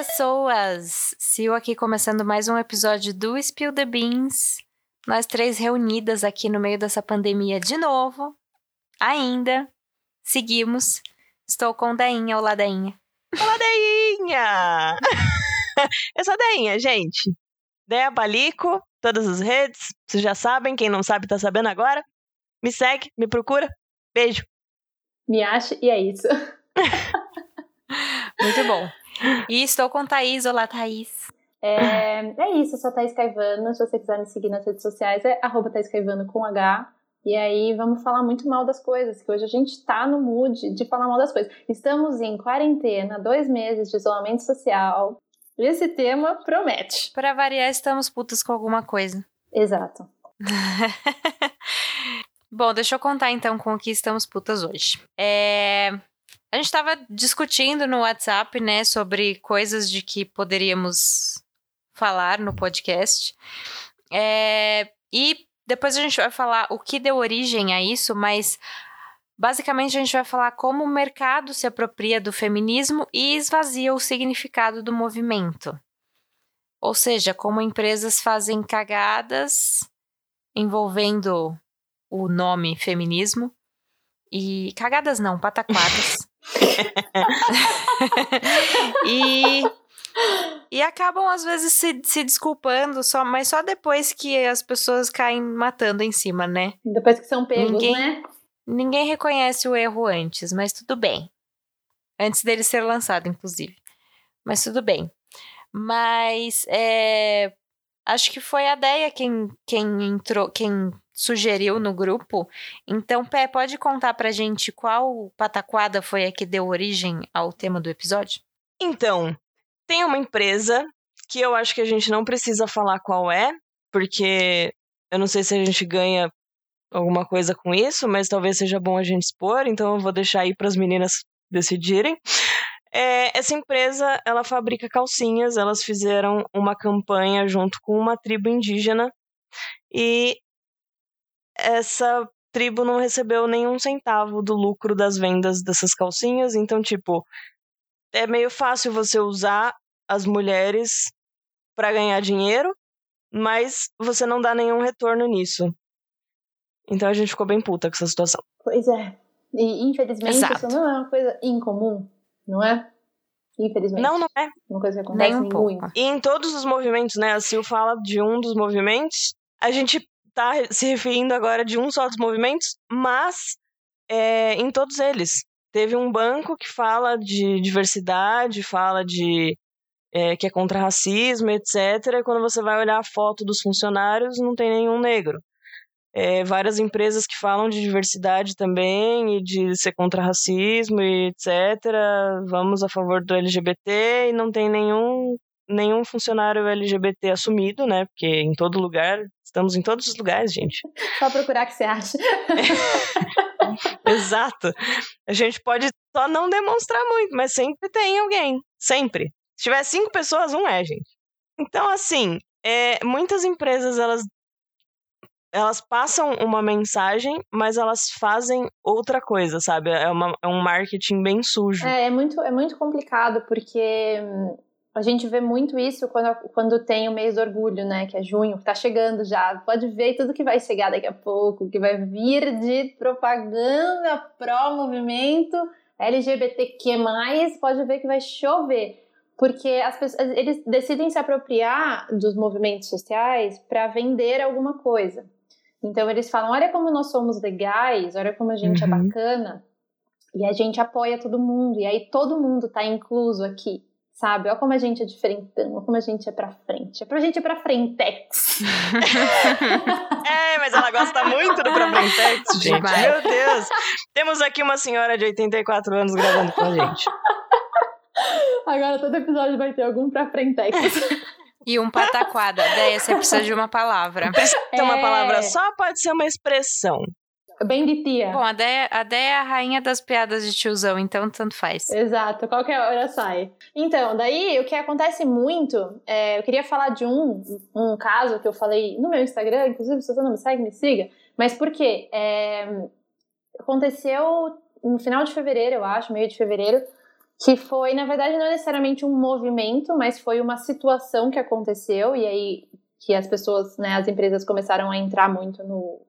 pessoas! Sil aqui começando mais um episódio do Spill the Beans. Nós três reunidas aqui no meio dessa pandemia de novo. Ainda. Seguimos. Estou com Dainha. Olá, Dainha. Olá, Dainha! Eu sou a Dainha, gente. Deia Balico, todas as redes. Vocês já sabem, quem não sabe tá sabendo agora. Me segue, me procura. Beijo. Me acha e é isso. Muito bom. E estou com Thaís. Olá, Thaís. É, é isso, eu sou a Thaís Caivano. Se você quiser me seguir nas redes sociais, é arroba Thaís Caivano com H. E aí vamos falar muito mal das coisas, que hoje a gente tá no mood de falar mal das coisas. Estamos em quarentena, dois meses de isolamento social. Esse tema promete. Para variar, estamos putas com alguma coisa. Exato. Bom, deixa eu contar então com o que estamos putas hoje. É, a gente estava discutindo no WhatsApp, né, sobre coisas de que poderíamos falar no podcast. É, e depois a gente vai falar o que deu origem a isso, mas basicamente a gente vai falar como o mercado se apropria do feminismo e esvazia o significado do movimento. Ou seja, como empresas fazem cagadas envolvendo o nome feminismo e cagadas não, pataquadas. e, e acabam, às vezes, se, se desculpando, só, mas só depois que as pessoas caem matando em cima, né? Depois que são pegos, ninguém, né? Ninguém reconhece o erro antes, mas tudo bem. Antes dele ser lançado, inclusive. Mas tudo bem. Mas é, acho que foi a Deia quem, quem entrou, quem sugeriu no grupo. Então, Pé, pode contar pra gente qual pataquada foi a que deu origem ao tema do episódio? Então, tem uma empresa que eu acho que a gente não precisa falar qual é, porque eu não sei se a gente ganha alguma coisa com isso, mas talvez seja bom a gente expor, então eu vou deixar aí para as meninas decidirem. É, essa empresa, ela fabrica calcinhas, elas fizeram uma campanha junto com uma tribo indígena e essa tribo não recebeu nenhum centavo do lucro das vendas dessas calcinhas, então, tipo, é meio fácil você usar as mulheres para ganhar dinheiro, mas você não dá nenhum retorno nisso. Então a gente ficou bem puta com essa situação. Pois é. E infelizmente Exato. isso não é uma coisa incomum, não é? Infelizmente. Não, não é. Uma coisa que acontece Nem um muito. pouco. E em todos os movimentos, né? A Sil fala de um dos movimentos. A gente tá se referindo agora de um só dos movimentos, mas é, em todos eles. Teve um banco que fala de diversidade, fala de é, que é contra racismo, etc. E quando você vai olhar a foto dos funcionários, não tem nenhum negro. É, várias empresas que falam de diversidade também e de ser contra racismo e etc. Vamos a favor do LGBT e não tem nenhum nenhum funcionário LGBT assumido, né? Porque em todo lugar, estamos em todos os lugares, gente. Só procurar que você acha. Exato. A gente pode só não demonstrar muito, mas sempre tem alguém. Sempre. Se tiver cinco pessoas, um é, gente. Então, assim, é, muitas empresas, elas elas passam uma mensagem, mas elas fazem outra coisa, sabe? É, uma, é um marketing bem sujo. É, é muito, é muito complicado, porque hum, a gente vê muito isso quando, quando tem o mês do orgulho, né? Que é junho, que tá chegando já. Pode ver tudo que vai chegar daqui a pouco, que vai vir de propaganda pró-movimento LGBTQ+, pode ver que vai chover. Porque as pessoas, eles decidem se apropriar dos movimentos sociais para vender alguma coisa. Então eles falam: olha como nós somos legais, olha como a gente é Uhum. é bacana. E a gente apoia todo mundo. E aí todo mundo tá incluso aqui, sabe? Olha como a gente é diferentão, olha como a gente é pra frente. É pra gente é pra frentex. É, mas ela gosta muito do Problemtex, gente. Demais. Meu Deus. Temos aqui uma senhora de 84 anos gravando com a gente. Agora todo episódio vai ter algum pra frentex. E um pataquada. Daí você precisa de uma palavra. Precisa ter uma É. palavra só, pode ser uma expressão. Bem de tia. Bom, a Deia, a Deia é a rainha das piadas de tiozão, então tanto faz. Exato, qualquer hora sai. Então, daí o que acontece muito, é, eu queria falar de um, um caso que eu falei no meu Instagram, inclusive se você não me segue, me siga. Mas por quê? É, aconteceu no final de fevereiro, eu acho, meio de fevereiro, que foi, na verdade, não necessariamente um movimento, mas foi uma situação que aconteceu e aí que as pessoas, né, as empresas começaram a entrar muito no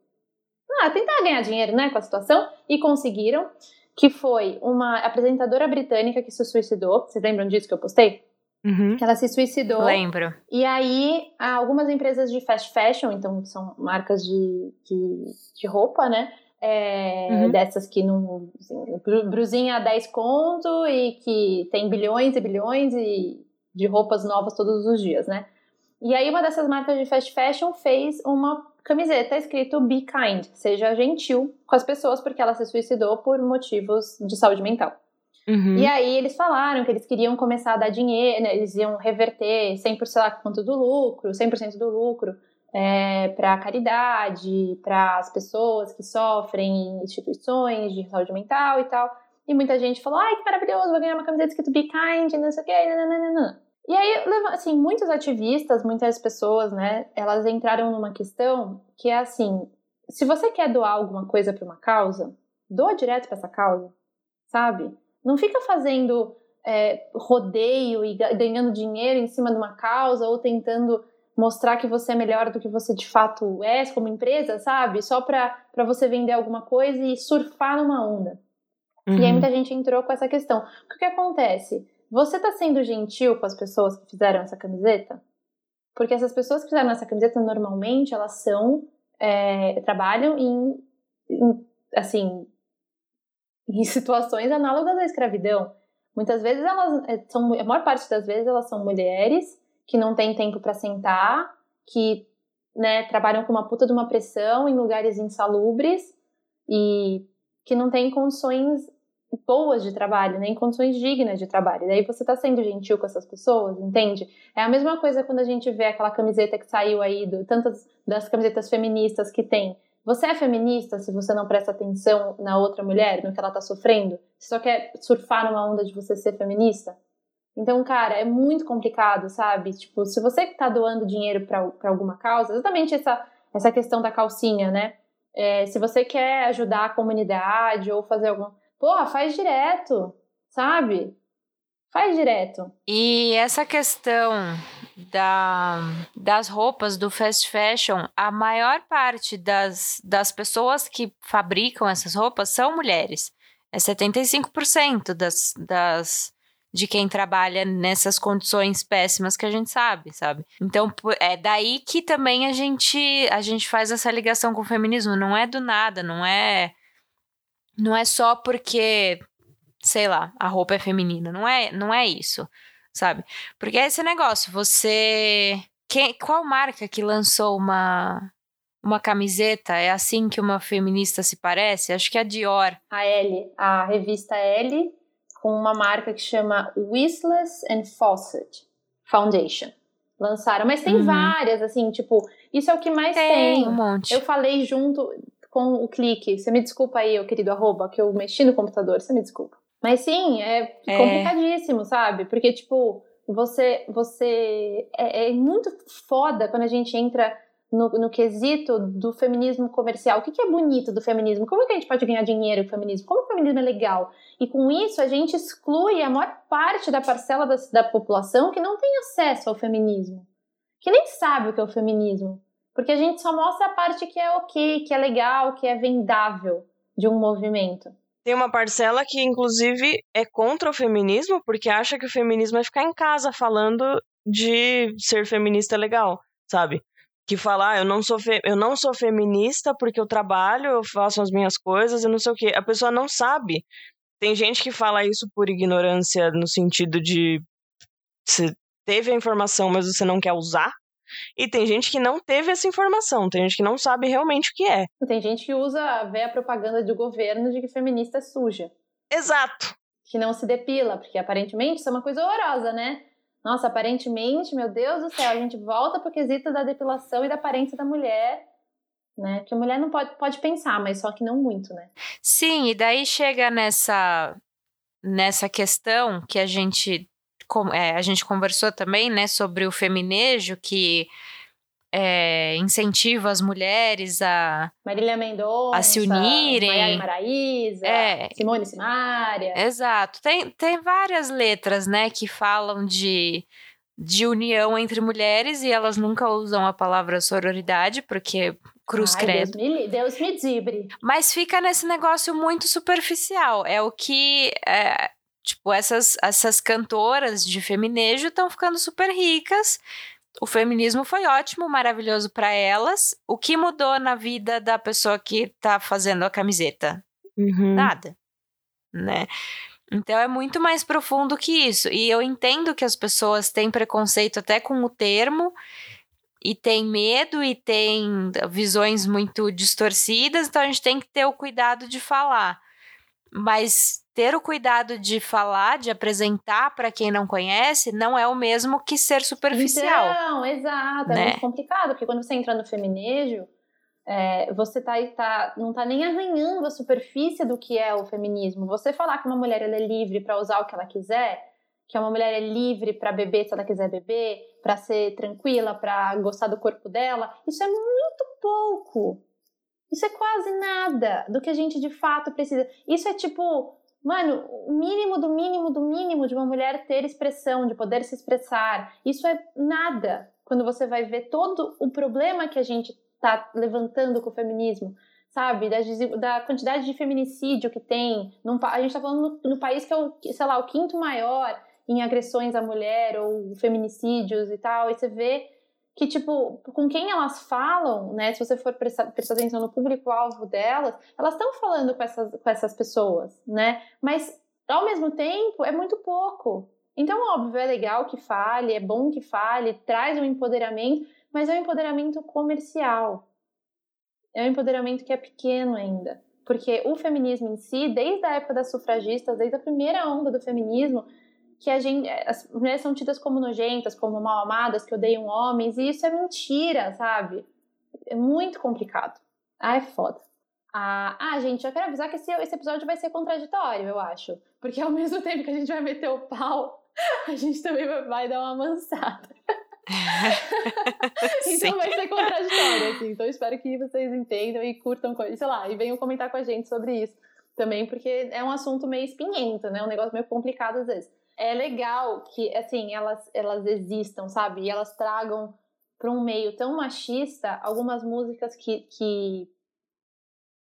ah, tentar ganhar dinheiro, né, com a situação e conseguiram, que foi uma apresentadora britânica que se suicidou. Vocês lembram disso que eu postei? Uhum. Ela se suicidou. Lembro. E aí, algumas empresas de fast fashion, então são marcas de, de, de roupa, né? É, uhum. Dessas que não. Assim, brusinha a 10 conto e que tem bilhões e bilhões e de roupas novas todos os dias, né? E aí, uma dessas marcas de fast fashion fez uma camiseta escrito Be Kind, seja gentil com as pessoas, porque ela se suicidou por motivos de saúde mental. Uhum. E aí eles falaram que eles queriam começar a dar dinheiro, né, eles iam reverter 100% quanto do lucro, 100% do lucro é, para caridade, para as pessoas que sofrem em instituições de saúde mental e tal. E muita gente falou, ai que maravilhoso, vou ganhar uma camiseta escrito Be Kind, não sei o que, nananana. E aí, assim, muitos ativistas, muitas pessoas, né, elas entraram numa questão que é assim, se você quer doar alguma coisa para uma causa, doa direto para essa causa, sabe? Não fica fazendo é, rodeio e ganhando dinheiro em cima de uma causa ou tentando mostrar que você é melhor do que você de fato é como empresa, sabe? Só para você vender alguma coisa e surfar numa onda. Uhum. E aí uhum. muita gente entrou com essa questão. O que acontece? Você está sendo gentil com as pessoas que fizeram essa camiseta? Porque essas pessoas que fizeram essa camiseta normalmente elas são é, trabalham em, em assim em situações análogas à escravidão. Muitas vezes elas é, são, a maior parte das vezes elas são mulheres que não têm tempo para sentar, que né, trabalham com uma puta de uma pressão em lugares insalubres e que não têm condições boas de trabalho, né, condições dignas de trabalho. Daí você está sendo gentil com essas pessoas, entende? É a mesma coisa quando a gente vê aquela camiseta que saiu aí, do, tantas das camisetas feministas que tem você é feminista se você não presta atenção na outra mulher, no que ela está sofrendo? Você só quer surfar numa onda de você ser feminista? Então, cara, é muito complicado, sabe? Tipo, se você está doando dinheiro para alguma causa, exatamente essa, essa questão da calcinha, né? É, se você quer ajudar a comunidade ou fazer alguma. Porra, faz direto, sabe? Faz direto. E essa questão da, das roupas do fast fashion, a maior parte das, das pessoas que fabricam essas roupas são mulheres. É 75% das, das, de quem trabalha nessas condições péssimas que a gente sabe, sabe? Então, é daí que também a gente, a gente faz essa ligação com o feminismo. Não é do nada, não é. Não é só porque sei lá, a roupa é feminina. Não é, não é isso, sabe? Porque é esse negócio, você. Quem, qual marca que lançou uma, uma camiseta? É assim que uma feminista se parece? Acho que é a Dior. A L, a revista L, com uma marca que chama Whistless and Fawcett Foundation. Lançaram, mas tem uhum. várias, assim, tipo, isso é o que mais tem. tem. Um monte. Eu falei junto com o clique. Você me desculpa aí, eu querido arroba, que eu mexi no computador, você me desculpa. Mas sim, é, é. complicadíssimo, sabe? Porque, tipo, você. você é, é, muito foda quando a gente entra no, no quesito do feminismo comercial. O que, que é bonito do feminismo? Como que a gente pode ganhar dinheiro com o feminismo? Como o feminismo é legal? E com isso a gente exclui a maior parte da parcela da, da população que não tem acesso ao feminismo, que nem sabe o que é o feminismo. Porque a gente só mostra a parte que é ok, que é legal, que é vendável de um movimento. Tem uma parcela que, inclusive, é contra o feminismo, porque acha que o feminismo é ficar em casa falando de ser feminista legal, sabe? Que falar, ah, eu não sou eu não sou feminista porque eu trabalho, eu faço as minhas coisas, eu não sei o quê. A pessoa não sabe. Tem gente que fala isso por ignorância no sentido de você teve a informação, mas você não quer usar. E tem gente que não teve essa informação, tem gente que não sabe realmente o que é. Tem gente que usa, vê a propaganda do governo de que feminista é suja. Exato. Que não se depila, porque aparentemente isso é uma coisa horrorosa, né? Nossa, aparentemente, meu Deus do céu, a gente volta pro quesito da depilação e da aparência da mulher, né? Que a mulher não pode, pode pensar, mas só que não muito, né? Sim, e daí chega nessa nessa questão que a gente é, a gente conversou também, né, sobre o feminejo, que é, incentivo as mulheres a Marília Mendonça, a se unirem. Maiara Maraíza, É. Simone Simaria. Exato. Tem, tem várias letras, né, que falam de, de união entre mulheres e elas nunca usam a palavra sororidade, porque cruz Ai, credo. Deus me, Deus me dibre. Mas fica nesse negócio muito superficial. É o que. é, tipo, essas, essas cantoras de feminejo estão ficando super ricas. O feminismo foi ótimo, maravilhoso para elas. O que mudou na vida da pessoa que tá fazendo a camiseta? Uhum. Nada. Né? Então é muito mais profundo que isso. E eu entendo que as pessoas têm preconceito até com o termo, e tem medo, e tem visões muito distorcidas, então a gente tem que ter o cuidado de falar. Mas ter o cuidado de falar, de apresentar para quem não conhece, não é o mesmo que ser superficial. Então, exato. É né? muito complicado, porque quando você entra no feminejo, é, você tá, tá, não tá nem arranhando a superfície do que é o feminismo. Você falar que uma mulher é livre para usar o que ela quiser, que uma mulher é livre para beber se ela quiser beber, para ser tranquila, para gostar do corpo dela, isso é muito pouco. Isso é quase nada do que a gente de fato precisa. Isso é tipo, mano, o mínimo do mínimo do mínimo de uma mulher ter expressão, de poder se expressar. Isso é nada quando você vai ver todo o problema que a gente tá levantando com o feminismo, sabe? Da, da quantidade de feminicídio que tem. Num a gente tá falando no, no país que é o, sei lá, o quinto maior em agressões à mulher ou feminicídios e tal. E você vê que, tipo, com quem elas falam, né? Se você for prestar, prestar atenção no público-alvo delas, elas estão falando com essas, com essas pessoas, né? Mas, ao mesmo tempo, é muito pouco. Então, óbvio, é legal que fale, é bom que fale, traz um empoderamento, mas é um empoderamento comercial. É um empoderamento que é pequeno ainda. Porque o feminismo em si, desde a época das sufragistas, desde a primeira onda do feminismo, que a gente, as mulheres são tidas como nojentas, como mal amadas, que odeiam homens, e isso é mentira, sabe? É muito complicado. Ah, é foda. Ah, ah, gente, eu quero avisar que esse, esse episódio vai ser contraditório, eu acho. Porque ao mesmo tempo que a gente vai meter o pau, a gente também vai, vai dar uma mansada. Então vai ser contraditório, assim. Então espero que vocês entendam e curtam, sei lá, e venham comentar com a gente sobre isso também, porque é um assunto meio espinhento, né? Um negócio meio complicado às vezes. É legal que, assim, elas, elas existam, sabe? E elas tragam para um meio tão machista algumas músicas que, que,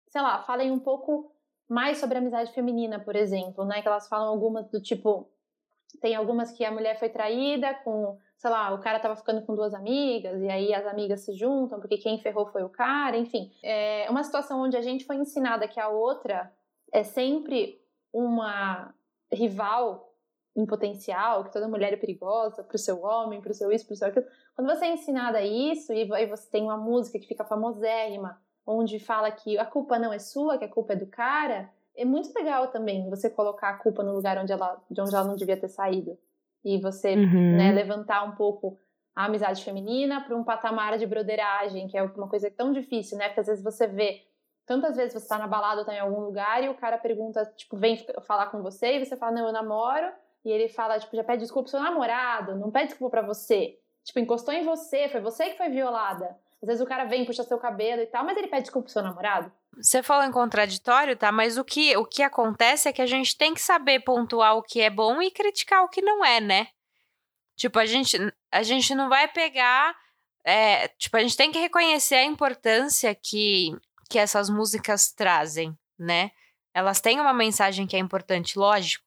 sei lá, falem um pouco mais sobre a amizade feminina, por exemplo, né? Que elas falam algumas do tipo. Tem algumas que a mulher foi traída com, sei lá, o cara tava ficando com duas amigas, e aí as amigas se juntam, porque quem ferrou foi o cara, enfim. É uma situação onde a gente foi ensinada que a outra é sempre uma rival em potencial, que toda mulher é perigosa pro seu homem, pro seu isso, pro seu aquilo. Quando você é ensinada isso, e você tem uma música que fica famosérrima, onde fala que a culpa não é sua, que a culpa é do cara, é muito legal também você colocar a culpa no lugar onde ela, de onde ela não devia ter saído. E você Uhum. né, levantar um pouco a amizade feminina para um patamar de broderagem, que é uma coisa tão difícil, né? Porque às vezes você vê, tantas vezes você tá na balada ou tá em algum lugar e o cara pergunta, tipo, vem falar com você e você fala, não, eu namoro. E ele fala, tipo, já pede desculpa pro seu namorado, não pede desculpa pra você. Tipo, encostou em você, foi você que foi violada. Às vezes o cara vem, puxa seu cabelo e tal, mas ele pede desculpa pro seu namorado. Você falou em contraditório, tá? Mas o que, o que acontece é que a gente tem que saber pontuar o que é bom e criticar o que não é, né? Tipo, a gente, a gente não vai pegar. é, tipo, a gente tem que reconhecer a importância que, que essas músicas trazem, né? Elas têm uma mensagem que é importante, lógico.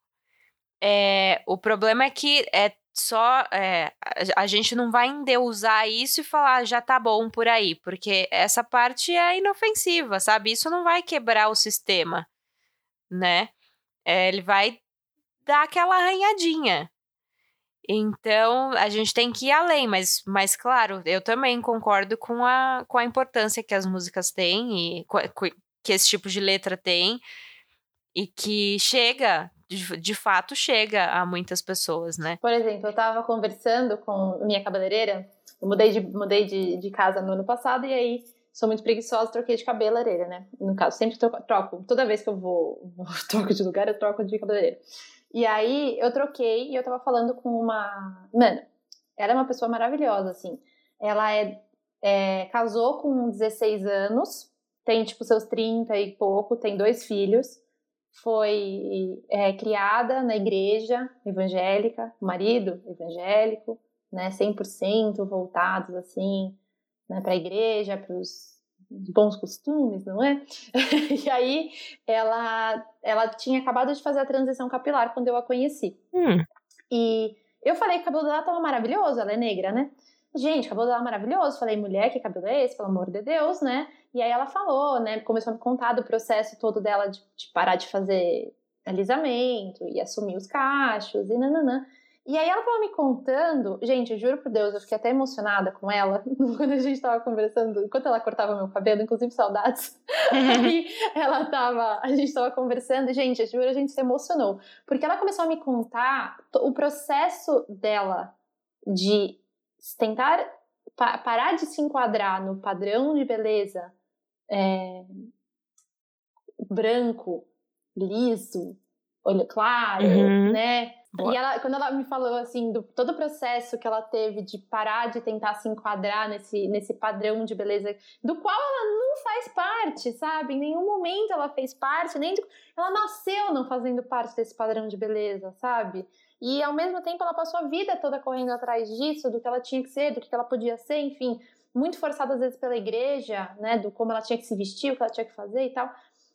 É, o problema é que é só é, a, gente não vai endeusar isso e falar "Ah, já tá bom por aí, porque essa parte é inofensiva, sabe? Isso não vai quebrar o sistema, né? É, ele vai dar aquela arranhadinha. Então, a gente tem que ir além, mas, mas claro, eu também concordo com a, com a importância que as músicas têm e que esse tipo de letra tem e que chega, de, de fato chega a muitas pessoas, né? Por exemplo, eu tava conversando com minha cabeleireira, eu mudei de, mudei de, de casa no ano passado e aí sou muito preguiçosa, troquei de cabeleireira, né? No caso, sempre troco, troco. toda vez que eu vou, vou troco de lugar, eu troco de cabeleireira. E aí eu troquei e eu tava falando com uma. Mano, ela é uma pessoa maravilhosa, assim. Ela é. é, casou com 16 anos, tem tipo seus 30 e pouco, tem dois filhos, foi é, criada na igreja evangélica, marido evangélico, né, 100% voltados assim, né, para a igreja, para os bons costumes, não é? e aí ela ela tinha acabado de fazer a transição capilar quando eu a conheci. Hum. E eu falei que o cabelo dela tava maravilhoso, ela é negra, né? Gente, o cabelo dela é maravilhoso. Falei, mulher, que cabelo é esse? Pelo amor de Deus, né? E aí ela falou, né? Começou a me contar do processo todo dela de, de parar de fazer alisamento e assumir os cachos e nananã. E aí ela tava me contando, gente, eu juro por Deus, eu fiquei até emocionada com ela quando a gente tava conversando, enquanto ela cortava meu cabelo, inclusive saudades. e ela tava, a gente tava conversando, e, gente, eu juro, a gente se emocionou, porque ela começou a me contar o processo dela de tentar pa parar de se enquadrar no padrão de beleza é, branco, liso, olho claro, Uhum. né? Boa. E ela, quando ela me falou assim do todo o processo que ela teve de parar de tentar se enquadrar nesse, nesse padrão de beleza, do qual ela não faz parte, sabe? Em nenhum momento ela fez parte, nem de- ela nasceu não fazendo parte desse padrão de beleza, sabe? E ao mesmo tempo ela passou a vida toda correndo atrás disso, do que ela tinha que ser, do que ela podia ser, enfim, muito forçada às vezes pela igreja, né, do como ela tinha que se vestir, o que ela tinha que fazer e tal.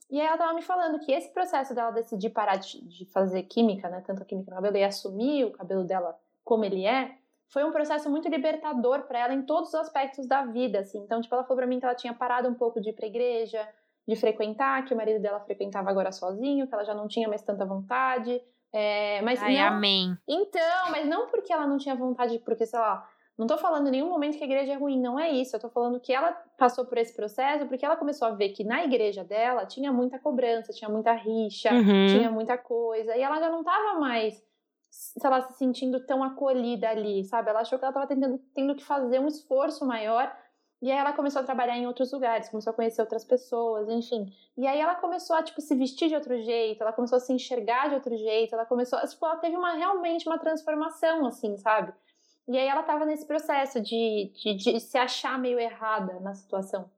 E aí ela tava me falando que esse processo dela decidir parar de, de fazer química, né, tanto a química no cabelo, e assumir o cabelo dela como ele é, foi um processo muito libertador para ela em todos os aspectos da vida, assim. Então, tipo, ela falou para mim que ela tinha parado um pouco de ir pra igreja, de frequentar, que o marido dela frequentava agora sozinho, que ela já não tinha mais tanta vontade. É, mas Ai, não, amém. então, mas não porque ela não tinha vontade, porque, sei lá, não tô falando em nenhum momento que a igreja é ruim, não é isso. Eu tô falando que ela passou por esse processo porque ela começou a ver que na igreja dela tinha muita cobrança, tinha muita rixa, Uhum. tinha muita coisa, e ela já não tava mais, sei lá, se sentindo tão acolhida ali, sabe? Ela achou que ela tava tentando, tendo que fazer um esforço maior. E aí ela começou a trabalhar em outros lugares, começou a conhecer outras pessoas, enfim. E aí ela começou a, tipo, se vestir de outro jeito, ela começou a se enxergar de outro jeito, ela começou, a- tipo, ela teve uma, realmente uma transformação, assim, sabe? E aí ela tava nesse processo de, de, de se achar meio errada na situação.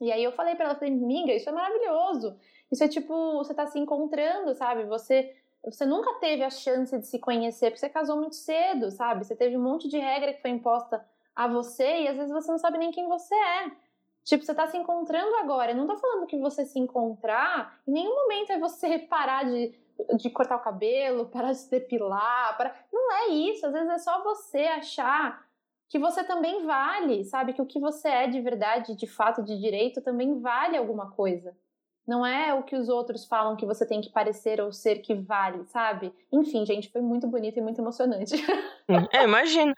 E aí eu falei pra ela, falei, amiga, isso é maravilhoso. Isso é tipo, você tá se encontrando, sabe? Você, você nunca teve a chance de se conhecer, porque você casou muito cedo, sabe? Você teve um monte de regra que foi imposta a você e às vezes você não sabe nem quem você é. Tipo, você tá se encontrando agora. Eu não tô falando que você se encontrar, em nenhum momento é você parar de, de cortar o cabelo, parar de se depilar. Parar... Não é isso. Às vezes é só você achar que você também vale, sabe? Que o que você é de verdade, de fato, de direito, também vale alguma coisa. Não é o que os outros falam que você tem que parecer ou ser que vale, sabe? Enfim, gente, foi muito bonito e muito emocionante. É, imagino.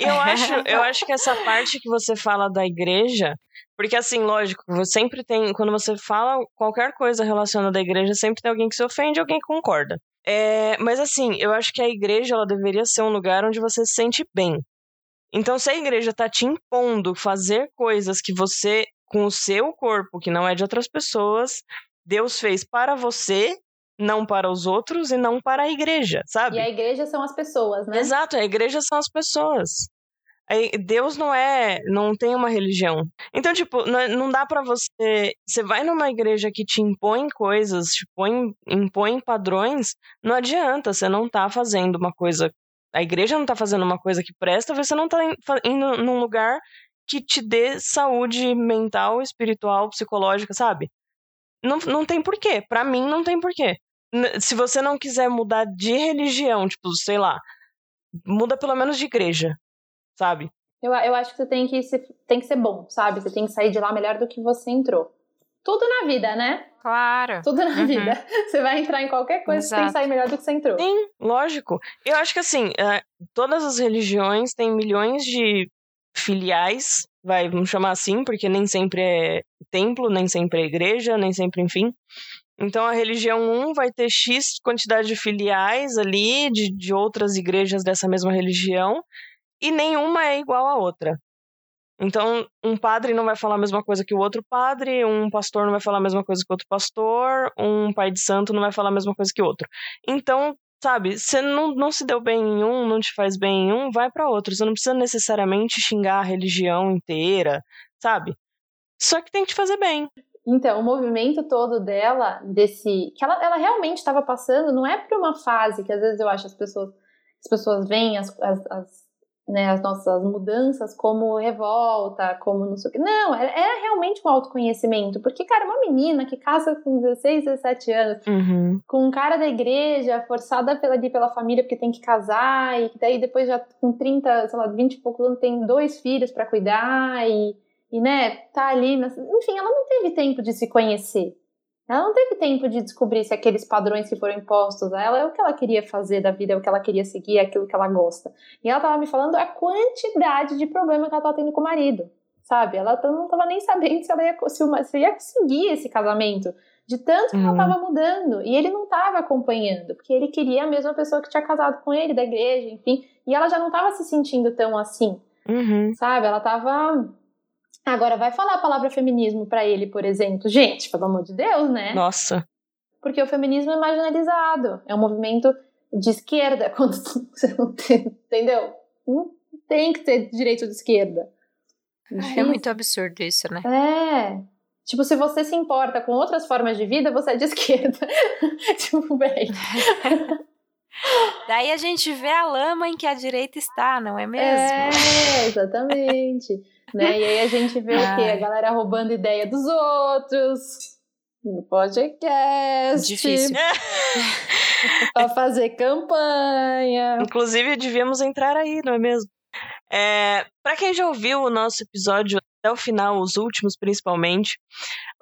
Eu acho, eu acho que essa parte que você fala da igreja, porque assim, lógico, você sempre tem, quando você fala qualquer coisa relacionada à igreja, sempre tem alguém que se ofende alguém que concorda. É, mas assim, eu acho que a igreja ela deveria ser um lugar onde você se sente bem. Então, se a igreja tá te impondo fazer coisas que você, com o seu corpo, que não é de outras pessoas, Deus fez para você, não para os outros e não para a igreja, sabe? E a igreja são as pessoas, né? Exato, a igreja são as pessoas. Deus não é, não tem uma religião. Então, tipo, não, dá pra você. Você vai numa igreja que te impõe coisas, te põe, impõe padrões, não adianta, você não tá fazendo uma coisa. A igreja não tá fazendo uma coisa que presta, você não tá indo num lugar que te dê saúde mental, espiritual, psicológica, sabe? Não, não tem porquê. Pra mim, não tem porquê. Se você não quiser mudar de religião, tipo, sei lá, muda pelo menos de igreja, sabe? Eu, eu acho que você tem que, se, tem que ser bom, sabe? Você tem que sair de lá melhor do que você entrou. Tudo na vida, né? Claro. Tudo na Uhum. vida. Você vai entrar em qualquer coisa, você tem que Exato. sair melhor do que você entrou. Sim, lógico. Eu acho que assim, é, todas as religiões têm milhões de filiais, vai, vamos chamar assim, porque nem sempre é templo, nem sempre é igreja, nem sempre, enfim. Então a religião 1 vai ter X quantidade de filiais ali, de, de outras igrejas dessa mesma religião, e nenhuma é igual à outra. Então, um padre não vai falar a mesma coisa que o outro padre, um pastor não vai falar a mesma coisa que o outro pastor, um pai de santo não vai falar a mesma coisa que o outro. Então, sabe? Você não, não se deu bem em um, não te faz bem em um, vai para outro. Você não precisa necessariamente xingar a religião inteira, sabe? Só que tem que te fazer bem. Então, o movimento todo dela, desse. que ela, ela realmente estava passando, não é por uma fase que às vezes eu acho as pessoas. As pessoas veem as, as, as né, as nossas mudanças como revolta, como não sei o que. Não, é, é realmente um autoconhecimento. Porque, cara, uma menina que casa com 16, 17 anos, uhum. com um cara da igreja, forçada pela, pela família porque tem que casar, e daí depois já com 30, sei lá, 20 e poucos anos tem dois filhos para cuidar, e, e, né, tá ali. Enfim, ela não teve tempo de se conhecer. Ela não teve tempo de descobrir se aqueles padrões que foram impostos a ela é o que ela queria fazer da vida, é o que ela queria seguir, é aquilo que ela gosta. E ela tava me falando a quantidade de problema que ela tava tendo com o marido, sabe? Ela não tava nem sabendo se ela ia, se, se ia conseguir esse casamento, de tanto que uhum. ela tava mudando. E ele não tava acompanhando, porque ele queria a mesma pessoa que tinha casado com ele, da igreja, enfim. E ela já não tava se sentindo tão assim, uhum. sabe? Ela tava Agora, vai falar a palavra feminismo para ele, por exemplo. Gente, pelo amor de Deus, né? Nossa. Porque o feminismo é marginalizado. É um movimento de esquerda, quando você não tem, entendeu? Não tem que ter direito de esquerda. É muito absurdo isso, né? É. Tipo, se você se importa com outras formas de vida, você é de esquerda. tipo, bem. Daí a gente vê a lama em que a direita está, não é mesmo? É, exatamente. né? E aí a gente vê Ai. o quê? A galera roubando ideia dos outros no podcast. Difícil. pra fazer campanha. Inclusive, devíamos entrar aí, não é mesmo? É, para quem já ouviu o nosso episódio até o final, os últimos principalmente,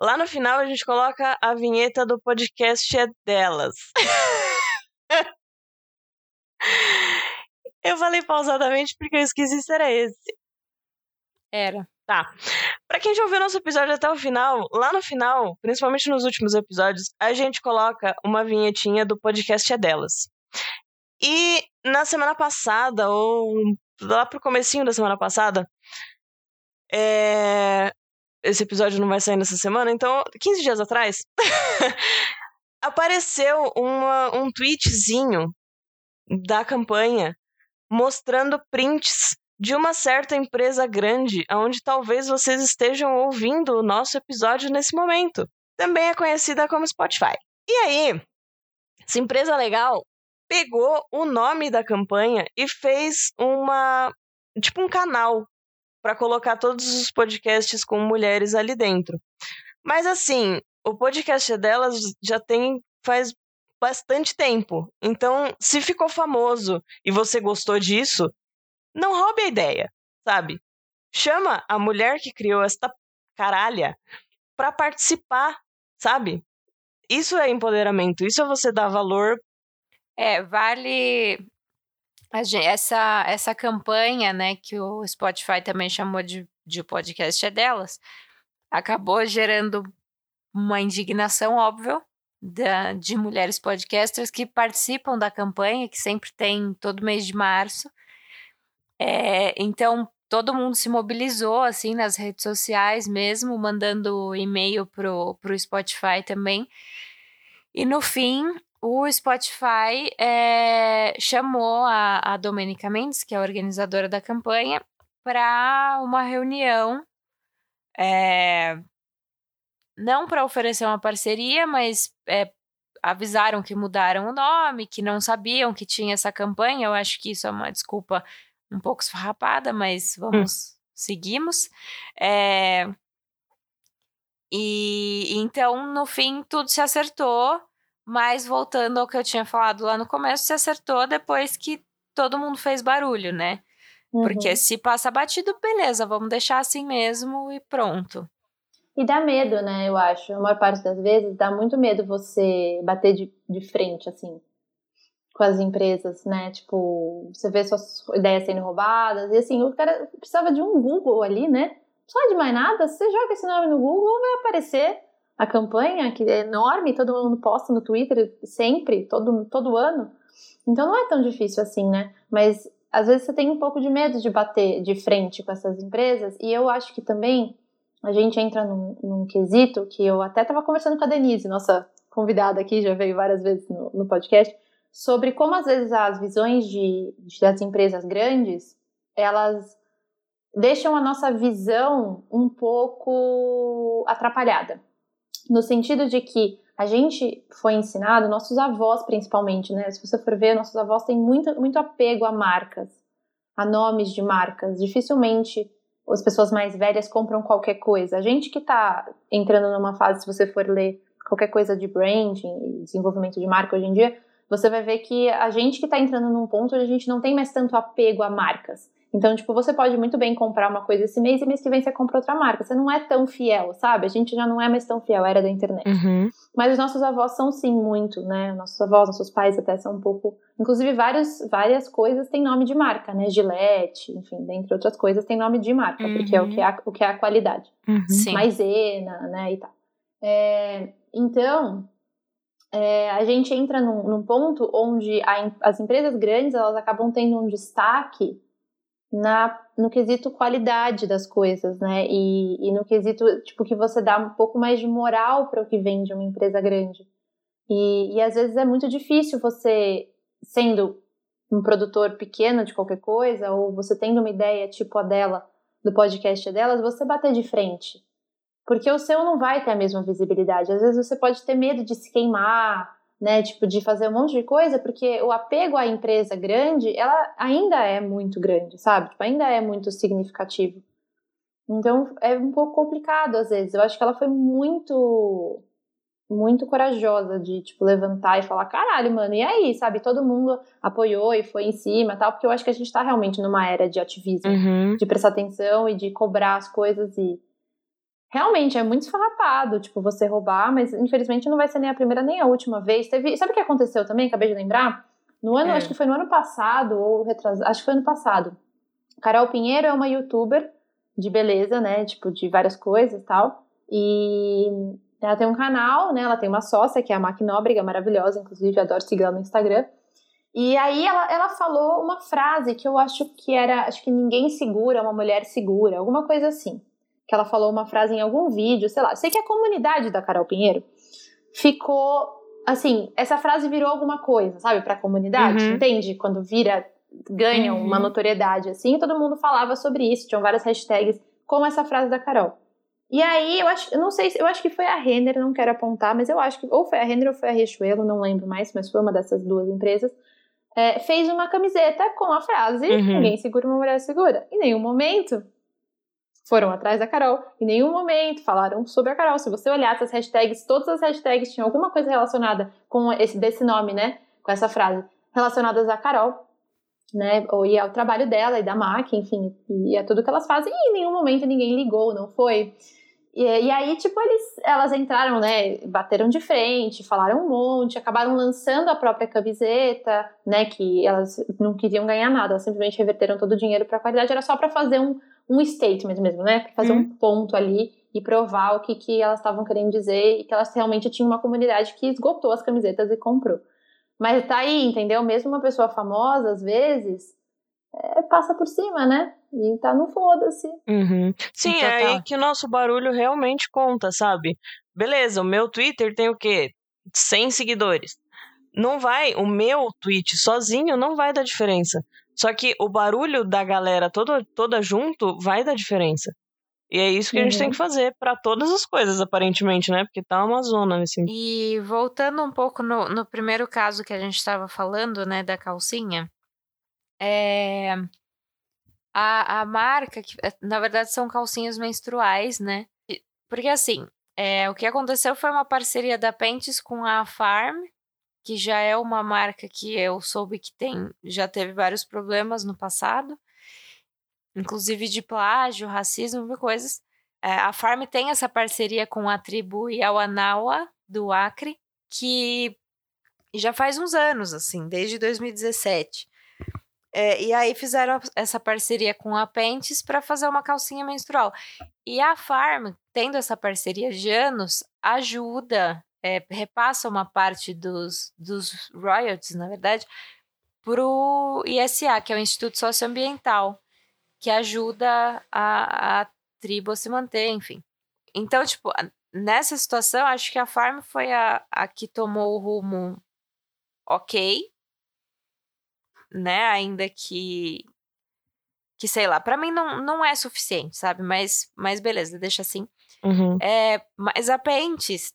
lá no final a gente coloca a vinheta do podcast é delas. eu falei pausadamente porque eu esqueci se era esse. Era. Tá. Pra quem já ouviu nosso episódio até o final, lá no final, principalmente nos últimos episódios, a gente coloca uma vinhetinha do podcast é delas. E na semana passada, ou lá pro comecinho da semana passada, é... esse episódio não vai sair nessa semana, então, 15 dias atrás, apareceu uma, um tweetzinho da campanha mostrando prints de uma certa empresa grande, onde talvez vocês estejam ouvindo o nosso episódio nesse momento. Também é conhecida como Spotify. E aí, essa empresa legal pegou o nome da campanha e fez uma tipo um canal para colocar todos os podcasts com mulheres ali dentro. Mas assim, o podcast delas já tem faz bastante tempo. Então, se ficou famoso e você gostou disso, não roube a ideia, sabe? Chama a mulher que criou esta caralha para participar, sabe? Isso é empoderamento, isso é você dar valor. É, vale essa, essa campanha, né, que o Spotify também chamou de, de podcast é delas, acabou gerando uma indignação, óbvio, da, de mulheres podcasters que participam da campanha, que sempre tem todo mês de março, é, então, todo mundo se mobilizou, assim, nas redes sociais mesmo, mandando e-mail pro, pro Spotify também. E no fim, o Spotify é, chamou a, a Domenica Mendes, que é a organizadora da campanha, para uma reunião. É, não para oferecer uma parceria, mas é, avisaram que mudaram o nome, que não sabiam que tinha essa campanha. Eu acho que isso é uma desculpa um pouco esfarrapada, mas hum. vamos, hum. seguimos. É, e então, no fim, tudo se acertou, mas voltando ao que eu tinha falado lá no começo, se acertou depois que todo mundo fez barulho, né? Uhum. Porque se passa batido, beleza, vamos deixar assim mesmo e pronto. E dá medo, né? Eu acho. A maior parte das vezes dá muito medo você bater de, de frente, assim com as empresas, né? Tipo, você vê suas ideias sendo roubadas, e assim, o cara precisava de um Google ali, né? Só de mais nada, você joga esse nome no Google, vai aparecer a campanha, que é enorme, todo mundo posta no Twitter sempre, todo, todo ano. Então não é tão difícil assim, né? Mas às vezes você tem um pouco de medo de bater de frente com essas empresas, e eu acho que também a gente entra num, num quesito que eu até estava conversando com a Denise, nossa convidada aqui, já veio várias vezes no, no podcast, sobre como às vezes as visões de, de, das empresas grandes elas deixam a nossa visão um pouco atrapalhada, no sentido de que a gente foi ensinado, nossos avós principalmente, né? Se você for ver, nossos avós têm muito, muito apego a marcas, a nomes de marcas. Dificilmente as pessoas mais velhas compram qualquer coisa. A gente que está entrando numa fase, se você for ler qualquer coisa de branding, desenvolvimento de marca hoje em dia, você vai ver que a gente que está entrando num ponto onde a gente não tem mais tanto apego a marcas. Então, tipo, você pode muito bem comprar uma coisa esse mês e mês que vem você compra outra marca. Você não é tão fiel, sabe? A gente já não é mais tão fiel, era da internet. Uhum. Mas os nossos avós são sim muito, né? Nossos avós, nossos pais até são um pouco. Inclusive, vários, várias coisas têm nome de marca, né? Gillette, enfim, dentre outras coisas, tem nome de marca, uhum. porque é o que é a, o que é a qualidade. Uhum. Maisena, né? E tal. É, então, é, a gente entra num, num ponto onde a, as empresas grandes elas acabam tendo um destaque na, no quesito qualidade das coisas, né? E, e no quesito, tipo, que você dá um pouco mais de moral para o que vem de uma empresa grande. E, e às vezes é muito difícil você, sendo um produtor pequeno de qualquer coisa, ou você tendo uma ideia tipo a dela, do podcast delas, você bater de frente. Porque o seu não vai ter a mesma visibilidade. Às vezes você pode ter medo de se queimar, né, tipo de fazer um monte de coisa, porque o apego à empresa grande, ela ainda é muito grande, sabe? Tipo, ainda é muito significativo. Então é um pouco complicado às vezes. Eu acho que ela foi muito muito corajosa de tipo levantar e falar, caralho, mano, e aí, sabe? Todo mundo apoiou e foi em cima, tal, porque eu acho que a gente tá realmente numa era de ativismo, uhum. de prestar atenção e de cobrar as coisas e realmente é muito esfarrapado, tipo, você roubar, mas infelizmente não vai ser nem a primeira nem a última vez. Teve, sabe o que aconteceu também? Acabei de lembrar. No ano, é. acho que foi no ano passado, ou retrasado, acho que foi ano passado. Carol Pinheiro é uma youtuber de beleza, né? Tipo, de várias coisas e tal. E ela tem um canal, né? Ela tem uma sócia, que é a Mac Nóbrega, maravilhosa, inclusive, adoro seguir ela no Instagram. E aí ela, ela falou uma frase que eu acho que era, acho que ninguém segura, uma mulher segura, alguma coisa assim que ela falou uma frase em algum vídeo, sei lá. Sei que a comunidade da Carol Pinheiro ficou assim, essa frase virou alguma coisa, sabe, para a comunidade, uhum. entende? Quando vira ganha uhum. uma notoriedade assim, todo mundo falava sobre isso, tinham várias hashtags como essa frase da Carol. E aí, eu acho, eu não sei, eu acho que foi a Renner, não quero apontar, mas eu acho que ou foi a Renner ou foi a Richuelo, não lembro mais, mas foi uma dessas duas empresas. É, fez uma camiseta com a frase: uhum. Ninguém segura uma mulher segura. Em nenhum momento foram atrás da Carol. Em nenhum momento falaram sobre a Carol. Se você olhar essas hashtags, todas as hashtags tinham alguma coisa relacionada com esse desse nome, né? Com essa frase, relacionadas à Carol, né? Ou e ao trabalho dela e da MAC, enfim, e a tudo que elas fazem. E em nenhum momento ninguém ligou, não foi? E, e, aí, tipo, eles, elas entraram, né, bateram de frente, falaram um monte, acabaram lançando a própria camiseta, né, que elas não queriam ganhar nada, elas simplesmente reverteram todo o dinheiro para a qualidade, era só para fazer um, um statement mesmo, né? Fazer hum. um ponto ali e provar o que, que elas estavam querendo dizer e que elas realmente tinham uma comunidade que esgotou as camisetas e comprou. Mas tá aí, entendeu? Mesmo uma pessoa famosa, às vezes, é, passa por cima, né? E tá no foda-se. Uhum. Sim, então, é tá. aí que o nosso barulho realmente conta, sabe? Beleza, o meu Twitter tem o quê? 100 seguidores. Não vai, o meu tweet sozinho não vai dar diferença. Só que o barulho da galera toda, toda junto vai dar diferença. E é isso que a gente tem uhum. que fazer para todas as coisas, aparentemente, né? Porque tá uma zona nesse. E voltando um pouco no, no primeiro caso que a gente estava falando, né, da calcinha, é. A, a marca, que é, na verdade são calcinhas menstruais, né? Porque assim, é, o que aconteceu foi uma parceria da Pentes com a Farm, que já é uma marca que eu soube que tem, já teve vários problemas no passado, inclusive de plágio, racismo e coisas. É, a Farm tem essa parceria com a tribo Yawanawa do Acre, que já faz uns anos, assim, desde 2017. É, e aí fizeram essa parceria com a Pentes para fazer uma calcinha menstrual. E a Farm, tendo essa parceria de anos, ajuda é, repassa uma parte dos, dos royalties, na verdade, para o ISA, que é o Instituto Socioambiental, que ajuda a, a tribo a se manter, enfim. Então, tipo, nessa situação, acho que a Farm foi a, a que tomou o rumo ok, né? Ainda que que sei lá, para mim não, não é suficiente, sabe? Mas, mas beleza, deixa assim. Uhum. É, mas a Pentes,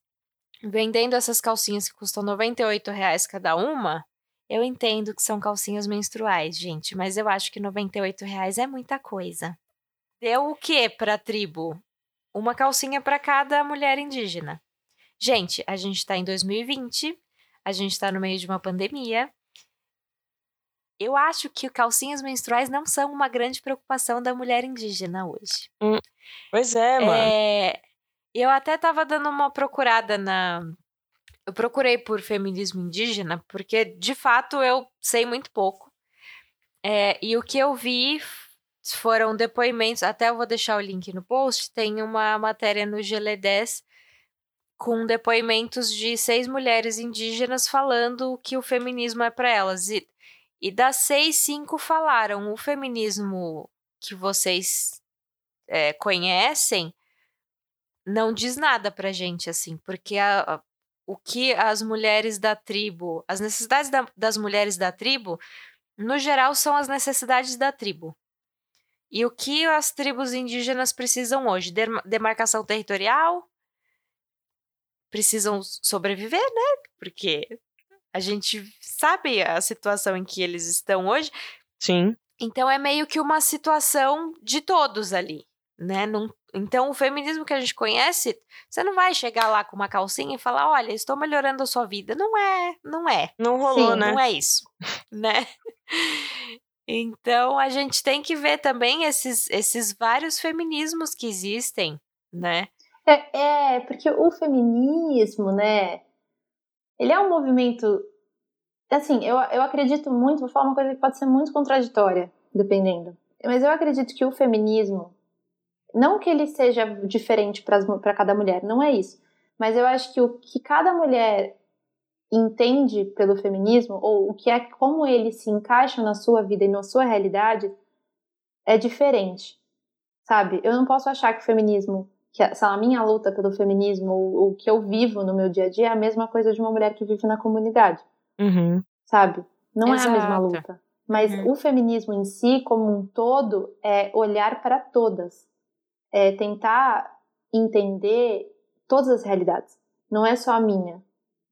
vendendo essas calcinhas que custam 98 reais cada uma, eu entendo que são calcinhas menstruais, gente, mas eu acho que 98 reais é muita coisa. Deu o que pra tribo? Uma calcinha para cada mulher indígena. Gente, a gente tá em 2020, a gente tá no meio de uma pandemia, eu acho que calcinhas menstruais não são uma grande preocupação da mulher indígena hoje. Hum, pois é, mano. É, eu até tava dando uma procurada na. Eu procurei por feminismo indígena, porque de fato eu sei muito pouco. É, e o que eu vi foram depoimentos, até eu vou deixar o link no post, tem uma matéria no GL10 com depoimentos de seis mulheres indígenas falando o que o feminismo é para elas. E e das seis, cinco falaram. O feminismo que vocês é, conhecem não diz nada pra gente, assim, porque a, a, o que as mulheres da tribo, as necessidades da, das mulheres da tribo, no geral, são as necessidades da tribo. E o que as tribos indígenas precisam hoje? Demarcação territorial? Precisam sobreviver, né? Porque a gente sabe a situação em que eles estão hoje. Sim. Então é meio que uma situação de todos ali, né? Num, então o feminismo que a gente conhece, você não vai chegar lá com uma calcinha e falar, olha, estou melhorando a sua vida. Não é, não é. Não rolou, Sim, né? Não é isso, né? Então a gente tem que ver também esses, esses vários feminismos que existem, né? É, é, porque o feminismo, né? Ele é um movimento. Assim, eu, eu acredito muito, vou falar uma coisa que pode ser muito contraditória, dependendo. Mas eu acredito que o feminismo, não que ele seja diferente para cada mulher, não é isso. Mas eu acho que o que cada mulher entende pelo feminismo, ou o que é como ele se encaixa na sua vida e na sua realidade, é diferente. Sabe? Eu não posso achar que o feminismo que a minha luta pelo feminismo, o, o, que eu vivo no meu dia a dia, é a mesma coisa de uma mulher que vive na comunidade. Uhum. Sabe? Não Exato. é a mesma luta. Mas uhum. o feminismo em si, como um todo, é olhar para todas. É tentar entender todas as realidades. Não é só a minha.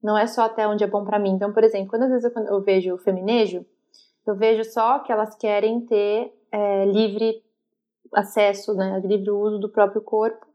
Não é só até onde é bom para mim. Então, por exemplo, quando às vezes eu, eu vejo o feminejo, eu vejo só que elas querem ter é, livre acesso, né, livre uso do próprio corpo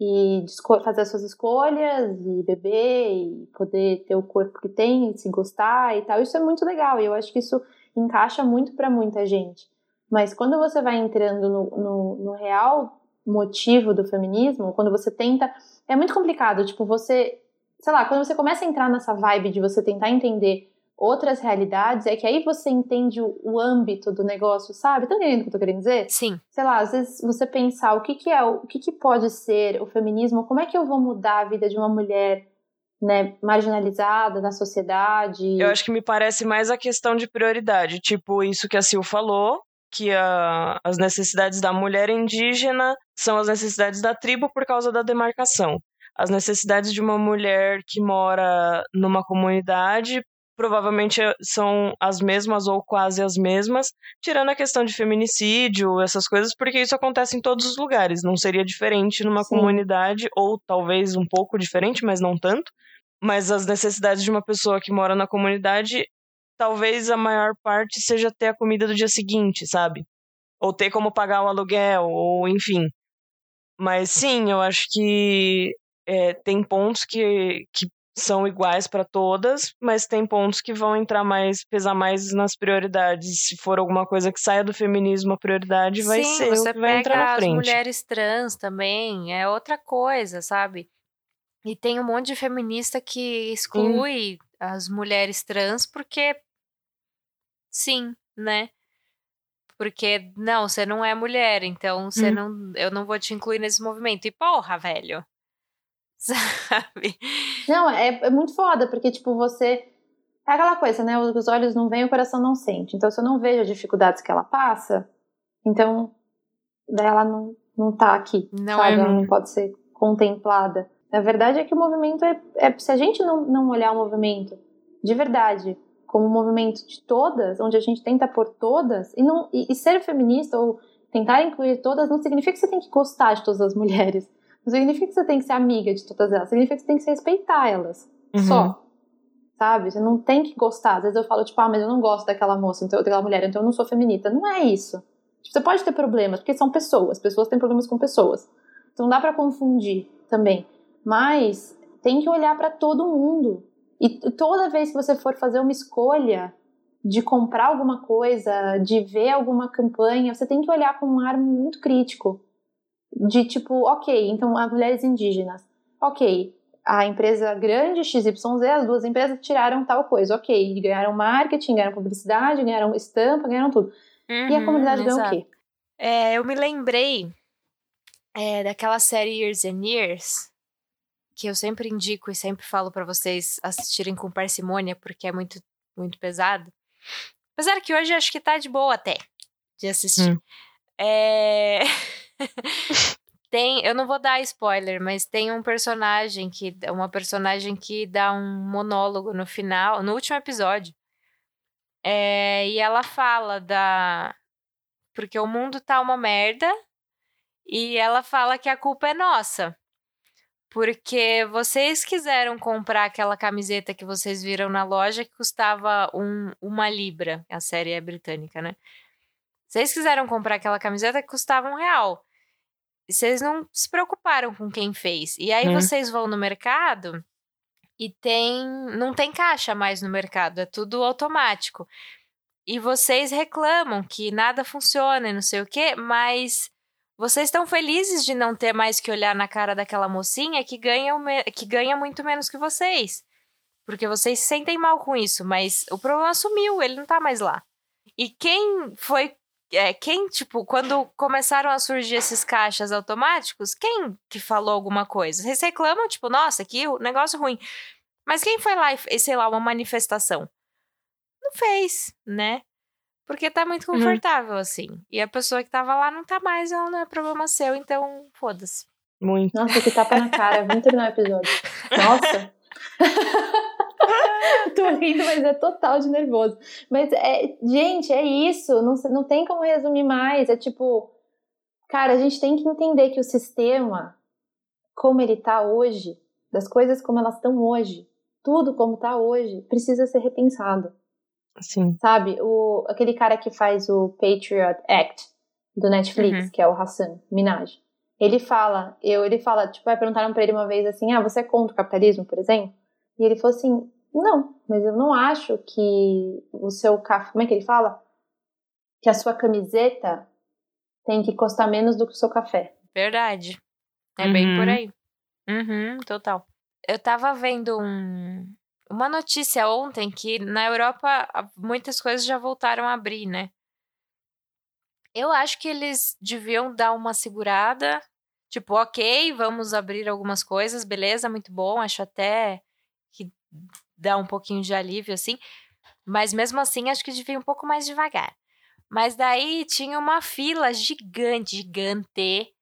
e fazer as suas escolhas e beber e poder ter o corpo que tem, se gostar e tal. Isso é muito legal e eu acho que isso encaixa muito para muita gente. Mas quando você vai entrando no, no, no, real motivo do feminismo, quando você tenta. É muito complicado, tipo, você. Sei lá, quando você começa a entrar nessa vibe de você tentar entender outras realidades, é que aí você entende o, o âmbito do negócio, sabe? Tá entendendo o que eu tô querendo dizer? Sim. Sei lá, às vezes você pensar o que que é, o que que pode ser o feminismo, como é que eu vou mudar a vida de uma mulher né, marginalizada na sociedade. Eu acho que me parece mais a questão de prioridade, tipo isso que a Sil falou, que a, as necessidades da mulher indígena são as necessidades da tribo por causa da demarcação. As necessidades de uma mulher que mora numa comunidade provavelmente são as mesmas ou quase as mesmas, tirando a questão de feminicídio, essas coisas, porque isso acontece em todos os lugares. Não seria diferente numa Sim. comunidade, ou talvez um pouco diferente, mas não tanto. Mas as necessidades de uma pessoa que mora na comunidade, talvez a maior parte seja ter a comida do dia seguinte, sabe? Ou ter como pagar o aluguel, ou enfim. Mas sim, eu acho que é, tem pontos que, que são iguais para todas, mas tem pontos que vão entrar mais, pesar mais nas prioridades. Se for alguma coisa que saia do feminismo, a prioridade vai Sim, ser você o que vai entrar na frente. as mulheres trans também, é outra coisa, sabe? E tem um monte de feminista que exclui as mulheres trans porque sim, né? Porque não, você não é mulher, então você hum. não, eu não vou te incluir nesse movimento. E porra, velho. sabe? Não, é, é muito foda, porque, tipo, você. É aquela coisa, né? Os olhos não veem, o coração não sente. Então, se eu não vejo as dificuldades que ela passa, então ela não, não tá aqui. Não sabe? é. Ela não pode ser contemplada. A verdade é que o movimento é. é se a gente não, não olhar o movimento de verdade como um movimento de todas, onde a gente tenta pôr todas, e, não, e, e ser feminista ou tentar incluir todas não significa que você tem que gostar de todas as mulheres. Não significa que você tem que ser amiga de todas elas. Significa que você tem que respeitar elas. Uhum. Só. Sabe? Você não tem que gostar. Às vezes eu falo, tipo, ah, mas eu não gosto daquela moça, então, daquela mulher, então eu não sou feminista. Não é isso. Tipo, você pode ter problemas, porque são pessoas. Pessoas têm problemas com pessoas. Então dá para confundir também. Mas tem que olhar para todo mundo. E toda vez que você for fazer uma escolha de comprar alguma coisa, de ver alguma campanha, você tem que olhar com um ar muito crítico. De tipo, ok, então as mulheres indígenas, ok, a empresa grande XYZ, as duas empresas tiraram tal coisa, ok, ganharam marketing, ganharam publicidade, ganharam estampa, ganharam tudo. Uhum, e a uhum, comunidade ganhou o quê? É, eu me lembrei é, daquela série Years and Years, que eu sempre indico e sempre falo para vocês assistirem com parcimônia, porque é muito, muito pesado. Apesar que hoje acho que tá de boa até de assistir. Hum. É... tem, eu não vou dar spoiler, mas tem um personagem que uma personagem que dá um monólogo no final, no último episódio. É, e ela fala da porque o mundo tá uma merda e ela fala que a culpa é nossa. Porque vocês quiseram comprar aquela camiseta que vocês viram na loja que custava um, uma libra. A série é britânica, né? Vocês quiseram comprar aquela camiseta que custava um real. E vocês não se preocuparam com quem fez. E aí hum. vocês vão no mercado e tem. Não tem caixa mais no mercado, é tudo automático. E vocês reclamam que nada funciona e não sei o quê, mas vocês estão felizes de não ter mais que olhar na cara daquela mocinha que ganha, que ganha muito menos que vocês. Porque vocês se sentem mal com isso, mas o problema sumiu, ele não tá mais lá. E quem foi. É, quem, tipo, quando começaram a surgir esses caixas automáticos, quem que falou alguma coisa? Vocês reclamam, tipo, nossa, que negócio ruim. Mas quem foi lá e, sei lá, uma manifestação? Não fez, né? Porque tá muito uhum. confortável, uhum. assim. E a pessoa que tava lá não tá mais, ela não é problema seu, então foda-se. Muito. Nossa, que tapa na cara. Vamos terminar o episódio. Nossa. Tô rindo, mas é total de nervoso. Mas, é, gente, é isso. Não, não tem como resumir mais. É tipo, cara, a gente tem que entender que o sistema, como ele tá hoje, das coisas como elas estão hoje, tudo como tá hoje, precisa ser repensado. Sim. Sabe? O, aquele cara que faz o Patriot Act do Netflix, uhum. que é o Hassan Minaj. Ele fala, eu, ele fala, tipo, perguntaram pra ele uma vez assim, ah, você é contra o capitalismo, por exemplo? E ele falou assim, não, mas eu não acho que o seu café, como é que ele fala? Que a sua camiseta tem que custar menos do que o seu café. Verdade. É uhum. bem por aí. Uhum, total. Eu tava vendo um, uma notícia ontem que na Europa muitas coisas já voltaram a abrir, né? Eu acho que eles deviam dar uma segurada. Tipo, ok, vamos abrir algumas coisas, beleza, muito bom. Acho até que dá um pouquinho de alívio, assim. Mas mesmo assim, acho que devia um pouco mais devagar. Mas daí tinha uma fila gigante, gigante,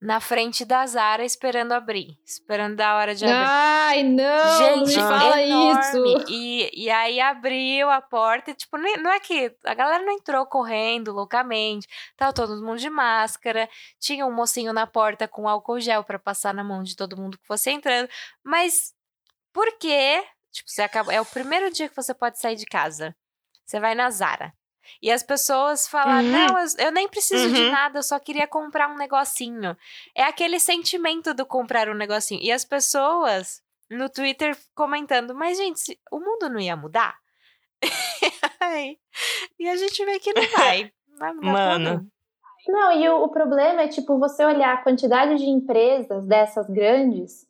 na frente da Zara esperando abrir, esperando a hora de abrir. Ai, não, Gente, não fala enorme. isso. E, e aí abriu a porta, e, tipo, não é que a galera não entrou correndo loucamente, tava todo mundo de máscara, tinha um mocinho na porta com álcool gel para passar na mão de todo mundo que fosse entrando, mas por quê? Tipo, você acaba, é o primeiro dia que você pode sair de casa. Você vai na Zara. E as pessoas falam: uhum. não, eu, eu, nem preciso uhum. de nada, eu só queria comprar um negocinho. É aquele sentimento do comprar um negocinho. E as pessoas no Twitter comentando: mas, gente, o mundo não ia mudar? e a gente vê que não vai. vai mudar Mano. Tudo. Não, e o, o problema é, tipo, você olhar a quantidade de empresas dessas grandes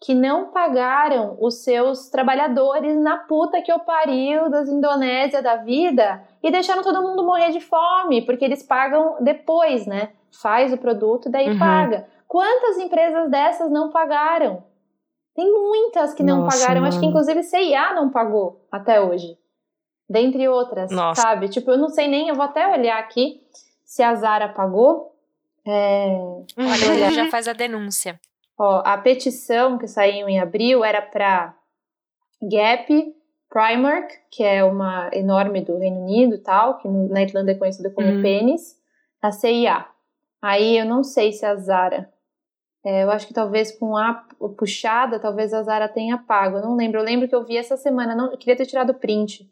que não pagaram os seus trabalhadores na puta que eu pariu das Indonésia da vida e deixaram todo mundo morrer de fome, porque eles pagam depois, né? Faz o produto e daí uhum. paga. Quantas empresas dessas não pagaram? Tem muitas que não Nossa, pagaram, mano. acho que inclusive CIA não pagou até hoje. Dentre outras, Nossa. sabe? Tipo, eu não sei nem, eu vou até olhar aqui se a Zara pagou. É... Olha, já faz a denúncia. Ó, a petição que saiu em abril era para Gap, Primark, que é uma enorme do Reino Unido e tal, que na Irlanda é conhecida como uhum. Pennies, a CIA. Aí eu não sei se a Zara. É, eu acho que talvez com a puxada, talvez a Zara tenha pago. Eu não lembro. Eu lembro que eu vi essa semana. Não, eu queria ter tirado print.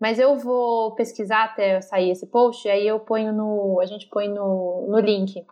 Mas eu vou pesquisar até sair esse post, aí eu ponho no. A gente põe no, no link.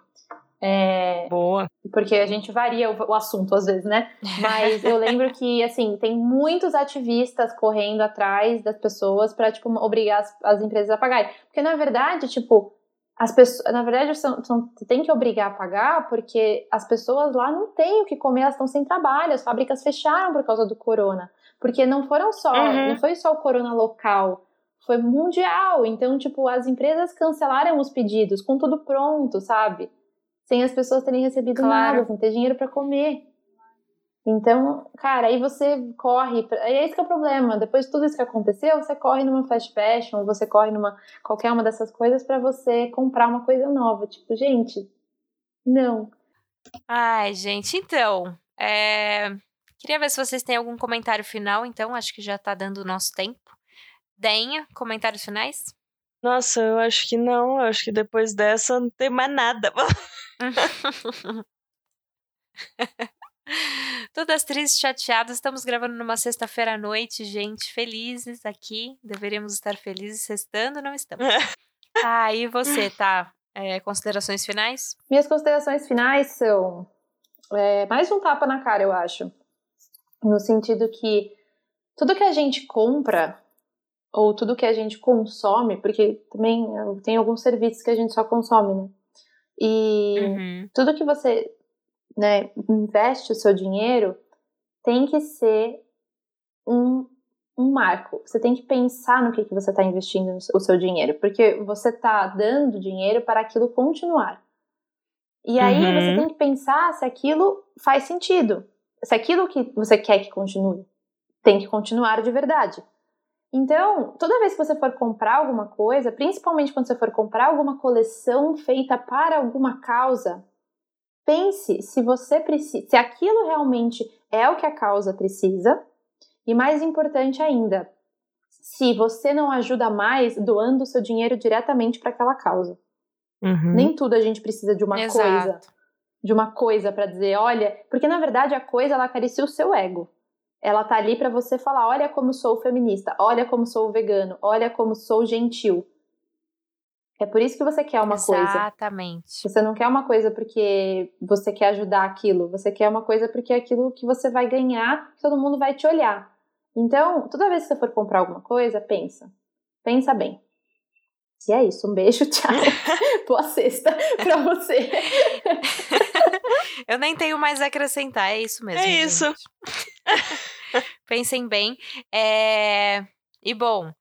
É, Boa. Porque a gente varia o, o, assunto às vezes, né? Mas eu lembro que, assim, tem muitos ativistas correndo atrás das pessoas para tipo, obrigar as, as, empresas a pagarem. Porque, na verdade, tipo, as pessoas, na verdade, são, são, tem que obrigar a pagar porque as pessoas lá não têm o que comer, elas estão sem trabalho, as fábricas fecharam por causa do corona. Porque não foram só, uhum. não foi só o corona local, foi mundial. Então, tipo, as empresas cancelaram os pedidos com tudo pronto, sabe? Sem as pessoas terem recebido claro. nada, sem ter dinheiro para comer. Então, cara, aí você corre. Pra... É esse que é o problema. Depois de tudo isso que aconteceu, você corre numa fast fashion, você corre numa qualquer uma dessas coisas para você comprar uma coisa nova. Tipo, gente, não. Ai, gente, então. É... Queria ver se vocês têm algum comentário final, então. Acho que já tá dando o nosso tempo. Denha, comentários finais? Nossa, eu acho que não. Eu acho que depois dessa não tem mais nada. Todas tristes, chateadas. Estamos gravando numa sexta-feira à noite, gente. Felizes aqui. Deveríamos estar felizes sextando, não estamos. ah, e você, tá? É, considerações finais? Minhas considerações finais são é, mais um tapa na cara, eu acho. No sentido que tudo que a gente compra ou tudo que a gente consome, porque também tem alguns serviços que a gente só consome, né? E uhum. tudo que você né, investe o seu dinheiro tem que ser um, um marco. Você tem que pensar no que, que você está investindo o seu dinheiro, porque você está dando dinheiro para aquilo continuar. E aí uhum. você tem que pensar se aquilo faz sentido. Se aquilo que você quer que continue tem que continuar de verdade. Então, toda vez que você for comprar alguma coisa, principalmente quando você for comprar alguma coleção feita para alguma causa, pense se você precisa, se aquilo realmente é o que a causa precisa, e mais importante ainda, se você não ajuda mais doando o seu dinheiro diretamente para aquela causa. Uhum. Nem tudo a gente precisa de uma Exato. coisa, de uma coisa para dizer, olha, porque na verdade a coisa ela acaricia o seu ego ela tá ali para você falar: olha como sou feminista, olha como sou vegano, olha como sou gentil. É por isso que você quer uma Exatamente. coisa. Exatamente. Você não quer uma coisa porque você quer ajudar aquilo. Você quer uma coisa porque é aquilo que você vai ganhar, que todo mundo vai te olhar. Então, toda vez que você for comprar alguma coisa, pensa. Pensa bem. E é isso. Um beijo, tchau. Boa sexta pra você. Eu nem tenho mais a acrescentar, é isso mesmo. É gente. isso. Pensem bem. É... E bom,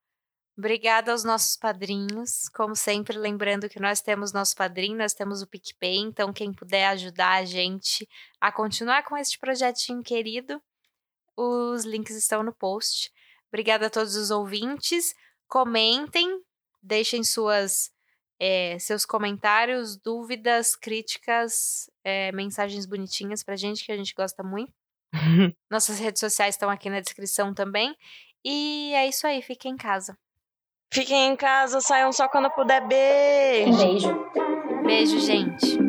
obrigada aos nossos padrinhos. Como sempre, lembrando que nós temos nosso padrinho, nós temos o PicPay, então quem puder ajudar a gente a continuar com este projetinho querido, os links estão no post. Obrigada a todos os ouvintes. Comentem, deixem suas é, seus comentários, dúvidas, críticas, é, mensagens bonitinhas pra gente, que a gente gosta muito. Nossas redes sociais estão aqui na descrição também. E é isso aí, fiquem em casa. Fiquem em casa, saiam só quando puder. Beijo. Beijo. Beijo, gente.